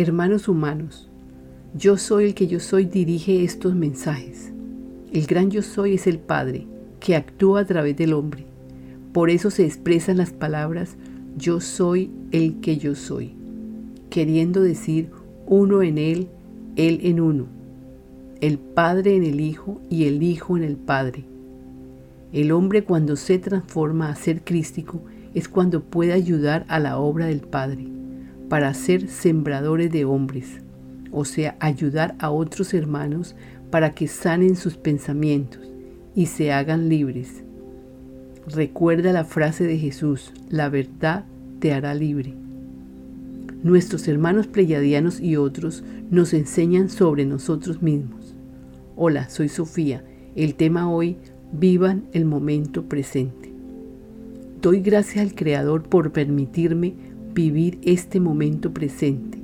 Hermanos humanos, yo soy el que yo soy dirige estos mensajes. El gran yo soy es el Padre, que actúa a través del hombre. Por eso se expresan las palabras yo soy el que yo soy, queriendo decir uno en él, él en uno, el Padre en el Hijo y el Hijo en el Padre. El hombre cuando se transforma a ser crístico es cuando puede ayudar a la obra del Padre para ser sembradores de hombres, o sea, ayudar a otros hermanos para que sanen sus pensamientos y se hagan libres. Recuerda la frase de Jesús, la verdad te hará libre. Nuestros hermanos pleyadianos y otros nos enseñan sobre nosotros mismos. Hola, soy Sofía. El tema hoy, vivan el momento presente. Doy gracias al Creador por permitirme vivir este momento presente.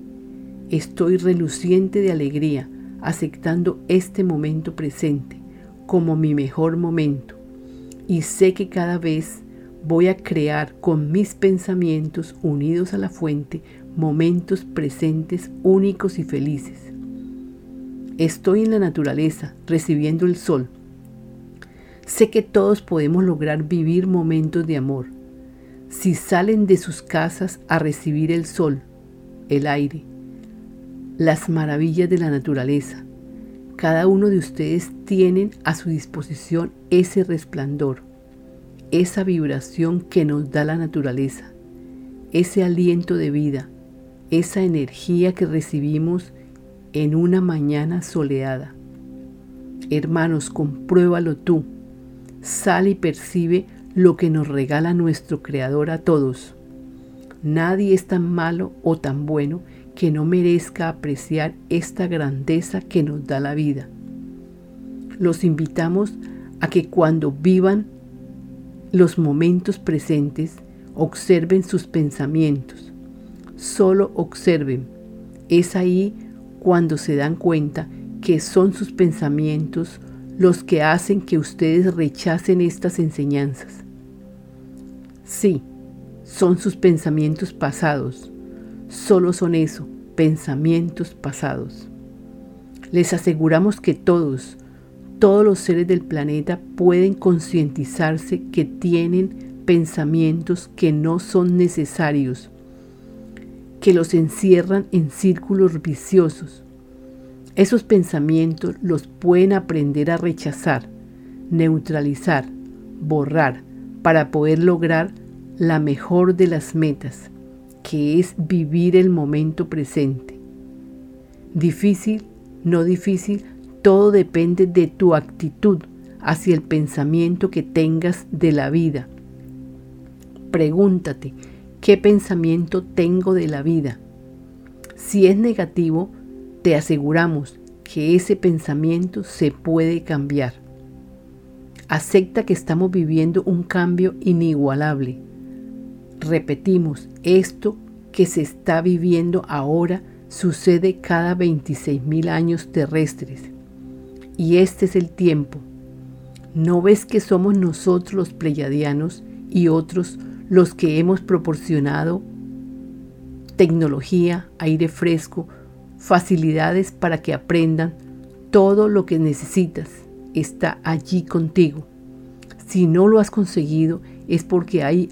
Estoy reluciente de alegría aceptando este momento presente como mi mejor momento y sé que cada vez voy a crear con mis pensamientos unidos a la fuente momentos presentes únicos y felices. Estoy en la naturaleza recibiendo el sol. Sé que todos podemos lograr vivir momentos de amor si salen de sus casas a recibir el sol, el aire, las maravillas de la naturaleza. Cada uno de ustedes tienen a su disposición ese resplandor, esa vibración que nos da la naturaleza, ese aliento de vida, esa energía que recibimos en una mañana soleada. Hermanos, compruébalo tú. Sal y percibe lo que nos regala nuestro Creador a todos. Nadie es tan malo o tan bueno que no merezca apreciar esta grandeza que nos da la vida. Los invitamos a que cuando vivan los momentos presentes, observen sus pensamientos. Solo observen. Es ahí cuando se dan cuenta que son sus pensamientos los que hacen que ustedes rechacen estas enseñanzas. Sí, son sus pensamientos pasados. Solo son eso, pensamientos pasados. Les aseguramos que todos, todos los seres del planeta pueden concientizarse que tienen pensamientos que no son necesarios, que los encierran en círculos viciosos. Esos pensamientos los pueden aprender a rechazar, neutralizar, borrar, para poder lograr la mejor de las metas, que es vivir el momento presente. Difícil, no difícil, todo depende de tu actitud hacia el pensamiento que tengas de la vida. Pregúntate, ¿qué pensamiento tengo de la vida? Si es negativo, te aseguramos que ese pensamiento se puede cambiar. Acepta que estamos viviendo un cambio inigualable Repetimos, esto que se está viviendo ahora sucede cada 26.000 años terrestres. Y este es el tiempo. ¿No ves que somos nosotros los pleyadianos y otros los que hemos proporcionado tecnología, aire fresco, facilidades para que aprendan todo lo que necesitas? Está allí contigo. Si no lo has conseguido es porque hay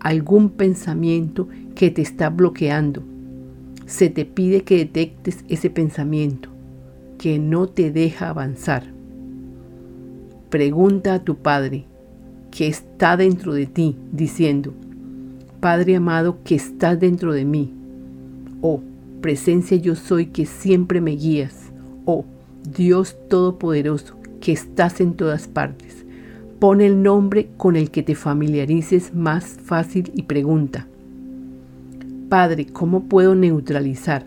algún pensamiento que te está bloqueando. Se te pide que detectes ese pensamiento que no te deja avanzar. Pregunta a tu Padre que está dentro de ti, diciendo, Padre amado que estás dentro de mí. Oh, presencia yo soy que siempre me guías. Oh, Dios Todopoderoso que estás en todas partes. Pon el nombre con el que te familiarices más fácil y pregunta. Padre, ¿cómo puedo neutralizar,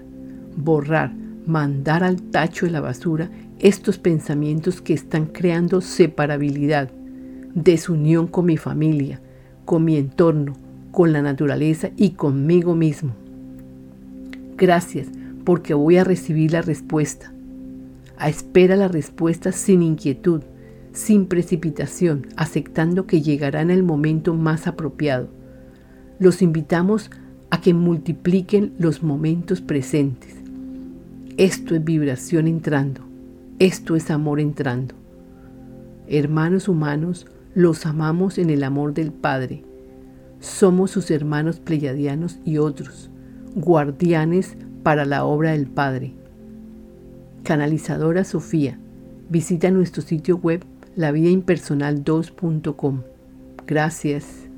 borrar, mandar al tacho de la basura estos pensamientos que están creando separabilidad, desunión con mi familia, con mi entorno, con la naturaleza y conmigo mismo? Gracias porque voy a recibir la respuesta. A espera la respuesta sin inquietud sin precipitación, aceptando que llegará en el momento más apropiado. Los invitamos a que multipliquen los momentos presentes. Esto es vibración entrando, esto es amor entrando. Hermanos humanos, los amamos en el amor del Padre. Somos sus hermanos pleyadianos y otros, guardianes para la obra del Padre. Canalizadora Sofía, visita nuestro sitio web lavidaimpersonal2.com. Gracias.